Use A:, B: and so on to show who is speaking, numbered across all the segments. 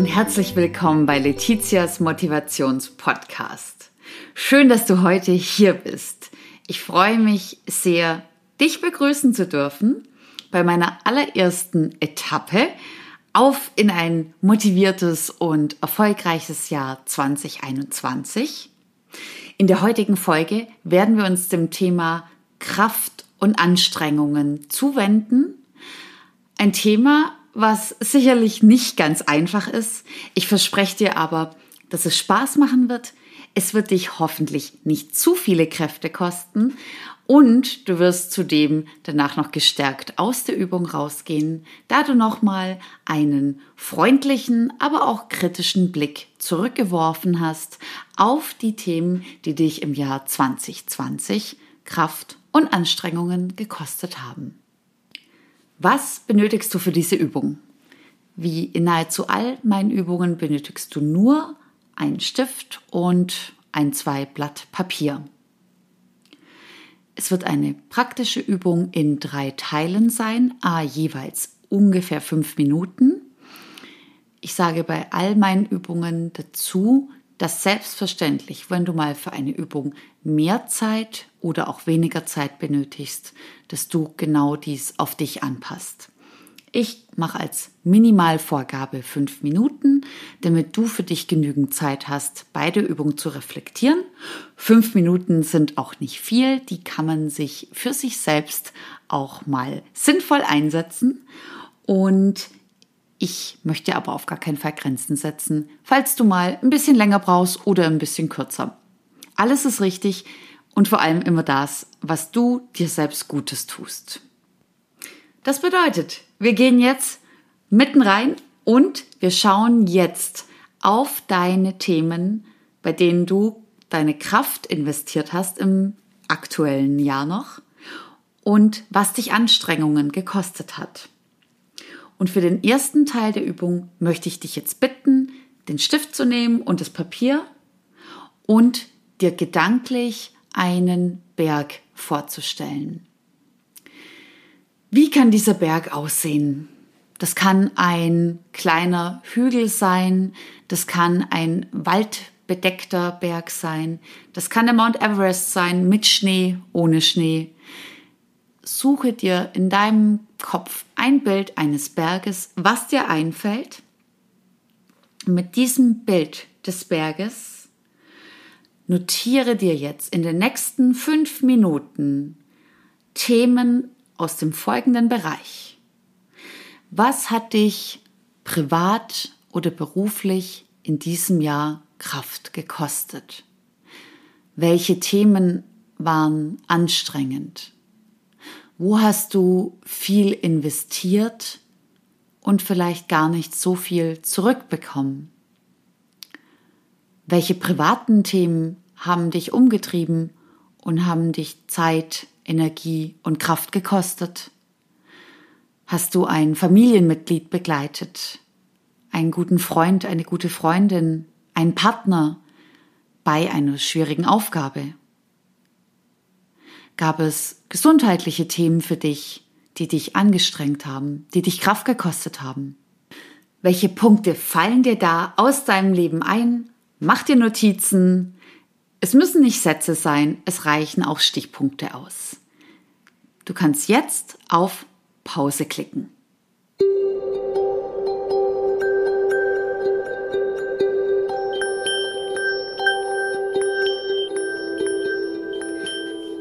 A: und herzlich willkommen bei Letizias Motivationspodcast. Schön, dass du heute hier bist. Ich freue mich sehr, dich begrüßen zu dürfen bei meiner allerersten Etappe auf in ein motiviertes und erfolgreiches Jahr 2021. In der heutigen Folge werden wir uns dem Thema Kraft und Anstrengungen zuwenden. Ein Thema, was sicherlich nicht ganz einfach ist. Ich verspreche dir aber, dass es Spaß machen wird. Es wird dich hoffentlich nicht zu viele Kräfte kosten und du wirst zudem danach noch gestärkt aus der Übung rausgehen, da du nochmal einen freundlichen, aber auch kritischen Blick zurückgeworfen hast auf die Themen, die dich im Jahr 2020 Kraft und Anstrengungen gekostet haben. Was benötigst du für diese Übung? Wie in nahezu all meinen Übungen benötigst du nur einen Stift und ein zwei Blatt Papier. Es wird eine praktische Übung in drei Teilen sein, a jeweils ungefähr fünf Minuten. Ich sage bei all meinen Übungen dazu, dass selbstverständlich, wenn du mal für eine Übung mehr Zeit oder auch weniger Zeit benötigst, dass du genau dies auf dich anpasst. Ich mache als Minimalvorgabe fünf Minuten, damit du für dich genügend Zeit hast, beide Übungen zu reflektieren. Fünf Minuten sind auch nicht viel, die kann man sich für sich selbst auch mal sinnvoll einsetzen. Und ich möchte aber auf gar keinen Fall Grenzen setzen, falls du mal ein bisschen länger brauchst oder ein bisschen kürzer. Alles ist richtig und vor allem immer das, was du dir selbst Gutes tust. Das bedeutet, wir gehen jetzt mitten rein und wir schauen jetzt auf deine Themen, bei denen du deine Kraft investiert hast im aktuellen Jahr noch und was dich Anstrengungen gekostet hat. Und für den ersten Teil der Übung möchte ich dich jetzt bitten, den Stift zu nehmen und das Papier und dir gedanklich einen Berg vorzustellen. Wie kann dieser Berg aussehen? Das kann ein kleiner Hügel sein, das kann ein waldbedeckter Berg sein, das kann der Mount Everest sein mit Schnee, ohne Schnee. Suche dir in deinem Kopf ein Bild eines Berges, was dir einfällt. Mit diesem Bild des Berges notiere dir jetzt in den nächsten fünf Minuten Themen aus dem folgenden Bereich. Was hat dich privat oder beruflich in diesem Jahr Kraft gekostet? Welche Themen waren anstrengend? Wo hast du viel investiert und vielleicht gar nicht so viel zurückbekommen? Welche privaten Themen haben dich umgetrieben und haben dich Zeit, Energie und Kraft gekostet? Hast du ein Familienmitglied begleitet, einen guten Freund, eine gute Freundin, einen Partner bei einer schwierigen Aufgabe? Gab es gesundheitliche Themen für dich, die dich angestrengt haben, die dich Kraft gekostet haben? Welche Punkte fallen dir da aus deinem Leben ein? Mach dir Notizen. Es müssen nicht Sätze sein, es reichen auch Stichpunkte aus. Du kannst jetzt auf Pause klicken.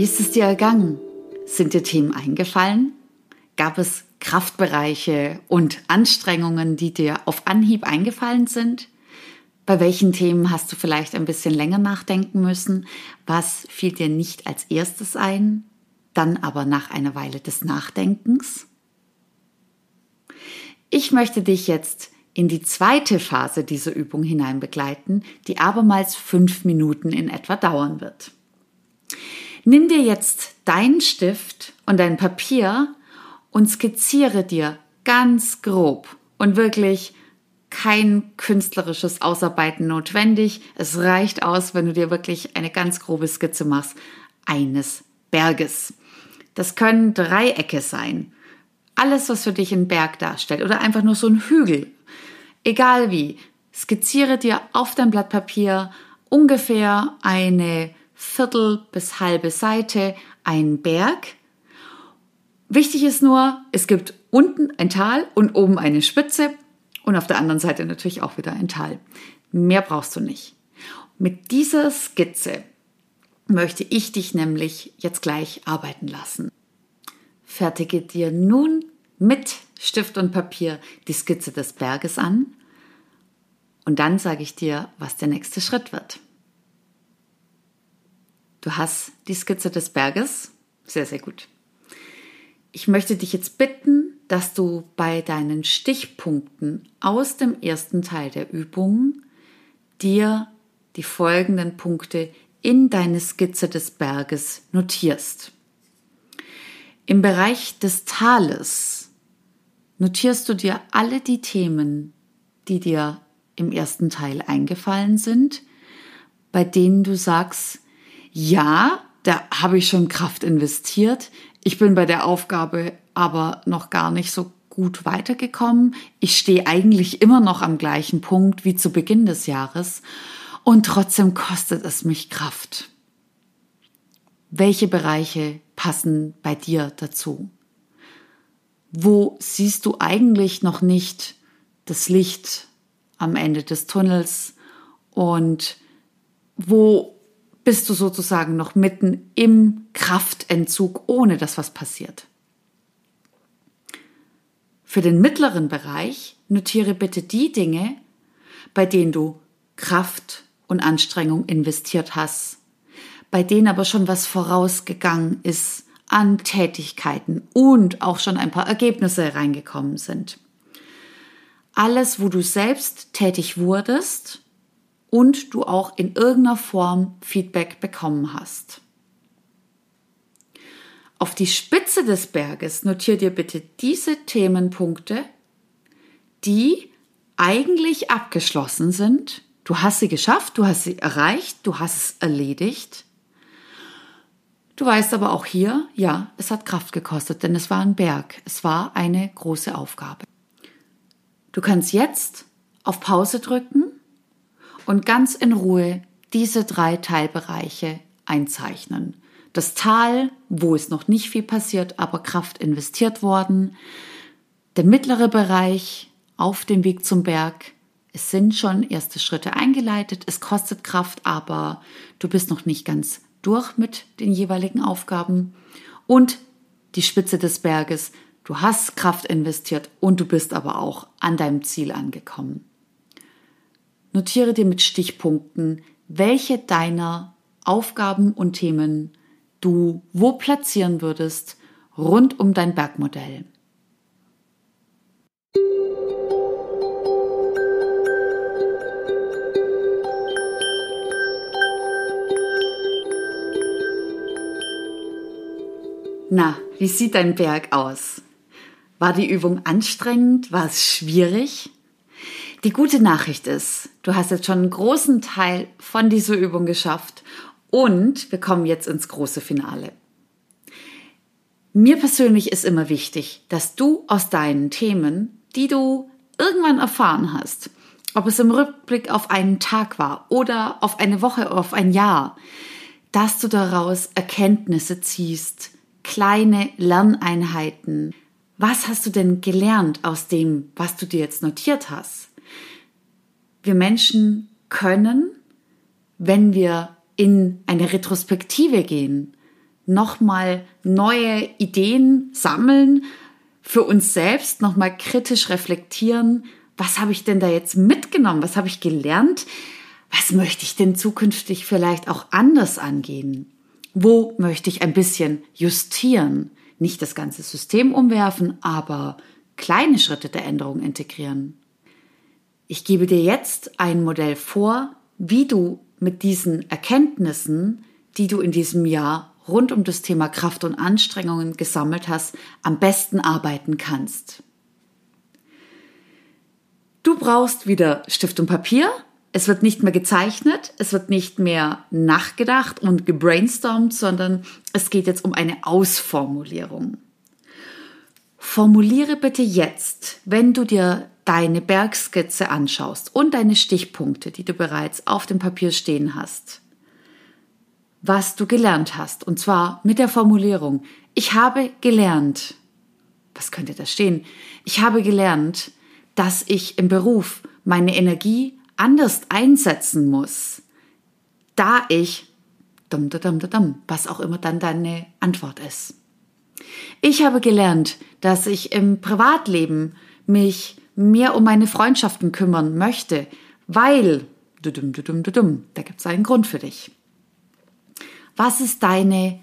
A: Wie ist es dir ergangen? Sind dir Themen eingefallen? Gab es Kraftbereiche und Anstrengungen, die dir auf Anhieb eingefallen sind? Bei welchen Themen hast du vielleicht ein bisschen länger nachdenken müssen? Was fiel dir nicht als erstes ein, dann aber nach einer Weile des Nachdenkens? Ich möchte dich jetzt in die zweite Phase dieser Übung hinein begleiten, die abermals fünf Minuten in etwa dauern wird. Nimm dir jetzt deinen Stift und dein Papier und skizziere dir ganz grob und wirklich kein künstlerisches Ausarbeiten notwendig. Es reicht aus, wenn du dir wirklich eine ganz grobe Skizze machst eines Berges. Das können Dreiecke sein. Alles, was für dich einen Berg darstellt oder einfach nur so ein Hügel. Egal wie, skizziere dir auf dein Blatt Papier ungefähr eine Viertel bis halbe Seite, einen Berg. Wichtig ist nur, es gibt unten ein Tal und oben eine Spitze und auf der anderen Seite natürlich auch wieder ein Tal. Mehr brauchst du nicht. Mit dieser Skizze möchte ich dich nämlich jetzt gleich arbeiten lassen. Fertige dir nun mit Stift und Papier die Skizze des Berges an und dann sage ich dir, was der nächste Schritt wird. Du hast die Skizze des Berges. Sehr, sehr gut. Ich möchte dich jetzt bitten, dass du bei deinen Stichpunkten aus dem ersten Teil der Übung dir die folgenden Punkte in deine Skizze des Berges notierst. Im Bereich des Tales notierst du dir alle die Themen, die dir im ersten Teil eingefallen sind, bei denen du sagst, ja, da habe ich schon Kraft investiert, ich bin bei der Aufgabe aber noch gar nicht so gut weitergekommen. Ich stehe eigentlich immer noch am gleichen Punkt wie zu Beginn des Jahres und trotzdem kostet es mich Kraft. Welche Bereiche passen bei dir dazu? Wo siehst du eigentlich noch nicht das Licht am Ende des Tunnels und wo bist du sozusagen noch mitten im Kraftentzug, ohne dass was passiert? Für den mittleren Bereich notiere bitte die Dinge, bei denen du Kraft und Anstrengung investiert hast, bei denen aber schon was vorausgegangen ist an Tätigkeiten und auch schon ein paar Ergebnisse reingekommen sind. Alles, wo du selbst tätig wurdest und du auch in irgendeiner Form Feedback bekommen hast. Auf die Spitze des Berges notier dir bitte diese Themenpunkte, die eigentlich abgeschlossen sind Du hast sie geschafft, du hast sie erreicht, du hast es erledigt. Du weißt aber auch hier, ja, es hat Kraft gekostet, denn es war ein Berg, es war eine große Aufgabe. Du kannst jetzt auf Pause drücken und ganz in Ruhe diese drei Teilbereiche einzeichnen. Das Tal, wo es noch nicht viel passiert, aber Kraft investiert worden. Der mittlere Bereich auf dem Weg zum Berg, es sind schon erste Schritte eingeleitet, es kostet Kraft, aber du bist noch nicht ganz durch mit den jeweiligen Aufgaben. Und die Spitze des Berges, du hast Kraft investiert und du bist aber auch an deinem Ziel angekommen. Notiere dir mit Stichpunkten, welche deiner Aufgaben und Themen du wo platzieren würdest rund um dein Bergmodell. Na, wie sieht dein Berg aus? War die Übung anstrengend? War es schwierig? Die gute Nachricht ist, du hast jetzt schon einen großen Teil von dieser Übung geschafft und wir kommen jetzt ins große Finale. Mir persönlich ist immer wichtig, dass du aus deinen Themen, die du irgendwann erfahren hast, ob es im Rückblick auf einen Tag war oder auf eine Woche, auf ein Jahr, dass du daraus Erkenntnisse ziehst, kleine Lerneinheiten. Was hast du denn gelernt aus dem, was du dir jetzt notiert hast? Wir Menschen können, wenn wir in eine Retrospektive gehen, nochmal neue Ideen sammeln, für uns selbst nochmal kritisch reflektieren, was habe ich denn da jetzt mitgenommen, was habe ich gelernt, was möchte ich denn zukünftig vielleicht auch anders angehen. Wo möchte ich ein bisschen justieren? Nicht das ganze System umwerfen, aber kleine Schritte der Änderung integrieren. Ich gebe dir jetzt ein Modell vor, wie du mit diesen Erkenntnissen, die du in diesem Jahr rund um das Thema Kraft und Anstrengungen gesammelt hast, am besten arbeiten kannst. Du brauchst wieder Stift und Papier es wird nicht mehr gezeichnet, es wird nicht mehr nachgedacht und gebrainstormt, sondern es geht jetzt um eine Ausformulierung. Formuliere bitte jetzt, wenn du dir deine Bergskizze anschaust und deine Stichpunkte, die du bereits auf dem Papier stehen hast, was du gelernt hast, und zwar mit der Formulierung, ich habe gelernt, was könnte da stehen? Ich habe gelernt, dass ich im Beruf meine Energie anders einsetzen muss, da ich, dum, dum, dum, was auch immer dann deine Antwort ist. Ich habe gelernt, dass ich im Privatleben mich mehr um meine Freundschaften kümmern möchte, weil, da gibt es einen Grund für dich. Was ist deine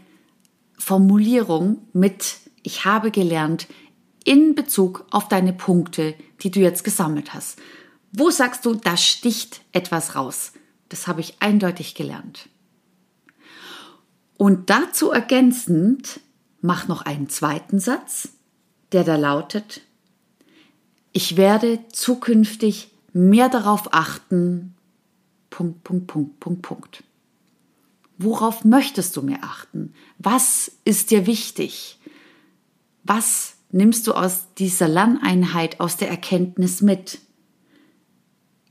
A: Formulierung mit ich habe gelernt in Bezug auf deine Punkte, die du jetzt gesammelt hast? Wo sagst du, da sticht etwas raus? Das habe ich eindeutig gelernt. Und dazu ergänzend, mach noch einen zweiten Satz, der da lautet, ich werde zukünftig mehr darauf achten, Punkt, Punkt, Punkt, Punkt, Punkt. Worauf möchtest du mehr achten? Was ist dir wichtig? Was nimmst du aus dieser Lerneinheit, aus der Erkenntnis mit?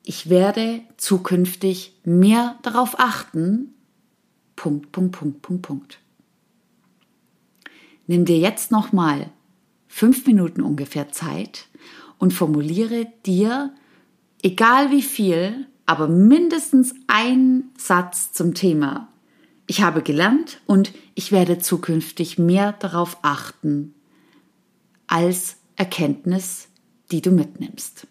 A: Ich werde zukünftig mehr darauf achten. Punkt, Punkt, Punkt, Punkt, Punkt. Nimm dir jetzt nochmal fünf Minuten ungefähr Zeit und formuliere dir, egal wie viel, aber mindestens ein Satz zum Thema ich habe gelernt und ich werde zukünftig mehr darauf achten als Erkenntnis, die du mitnimmst.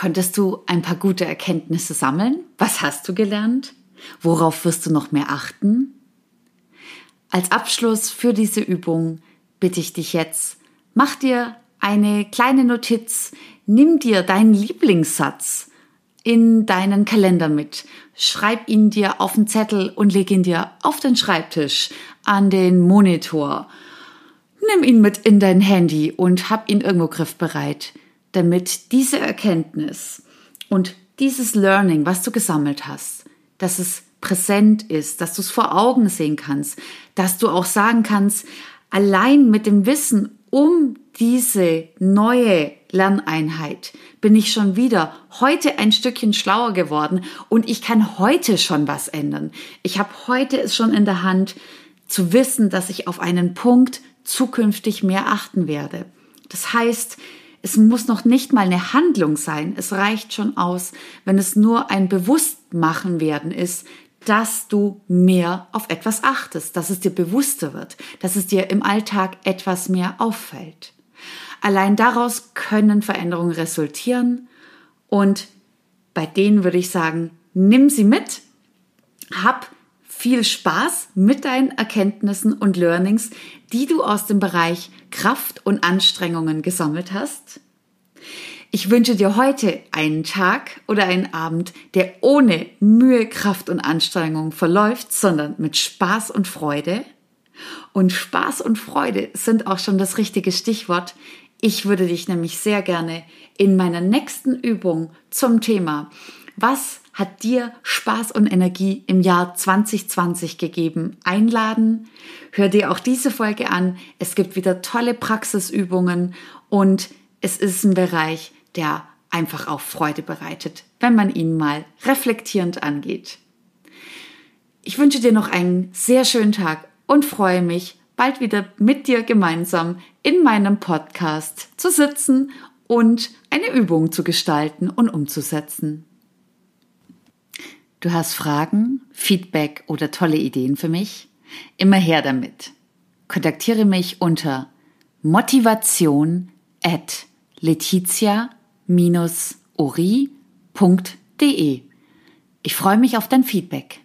A: Konntest du ein paar gute Erkenntnisse sammeln? Was hast du gelernt? Worauf wirst du noch mehr achten? Als Abschluss für diese Übung bitte ich dich jetzt, mach dir eine kleine Notiz, nimm dir deinen Lieblingssatz in deinen Kalender mit, schreib ihn dir auf den Zettel und leg ihn dir auf den Schreibtisch, an den Monitor. Nimm ihn mit in dein Handy und hab ihn irgendwo griffbereit damit diese Erkenntnis und dieses Learning, was du gesammelt hast, dass es präsent ist, dass du es vor Augen sehen kannst, dass du auch sagen kannst, allein mit dem Wissen um diese neue Lerneinheit bin ich schon wieder heute ein Stückchen schlauer geworden und ich kann heute schon was ändern. Ich habe heute es schon in der Hand zu wissen, dass ich auf einen Punkt zukünftig mehr achten werde. Das heißt, es muss noch nicht mal eine Handlung sein. Es reicht schon aus, wenn es nur ein Bewusstmachen werden ist, dass du mehr auf etwas achtest, dass es dir bewusster wird, dass es dir im Alltag etwas mehr auffällt. Allein daraus können Veränderungen resultieren und bei denen würde ich sagen, nimm sie mit, hab viel Spaß mit deinen Erkenntnissen und Learnings, die du aus dem Bereich Kraft und Anstrengungen gesammelt hast. Ich wünsche dir heute einen Tag oder einen Abend, der ohne Mühe, Kraft und Anstrengung verläuft, sondern mit Spaß und Freude. Und Spaß und Freude sind auch schon das richtige Stichwort. Ich würde dich nämlich sehr gerne in meiner nächsten Übung zum Thema Was hat dir Spaß und Energie im Jahr 2020 gegeben? Einladen. Hör dir auch diese Folge an. Es gibt wieder tolle Praxisübungen und es ist ein Bereich, der einfach auch Freude bereitet, wenn man ihn mal reflektierend angeht. Ich wünsche dir noch einen sehr schönen Tag und freue mich, bald wieder mit dir gemeinsam in meinem Podcast zu sitzen und eine Übung zu gestalten und umzusetzen. Du hast Fragen, Feedback oder tolle Ideen für mich? Immer her damit. Kontaktiere mich unter motivation at letizia-ori.de. Ich freue mich auf dein Feedback.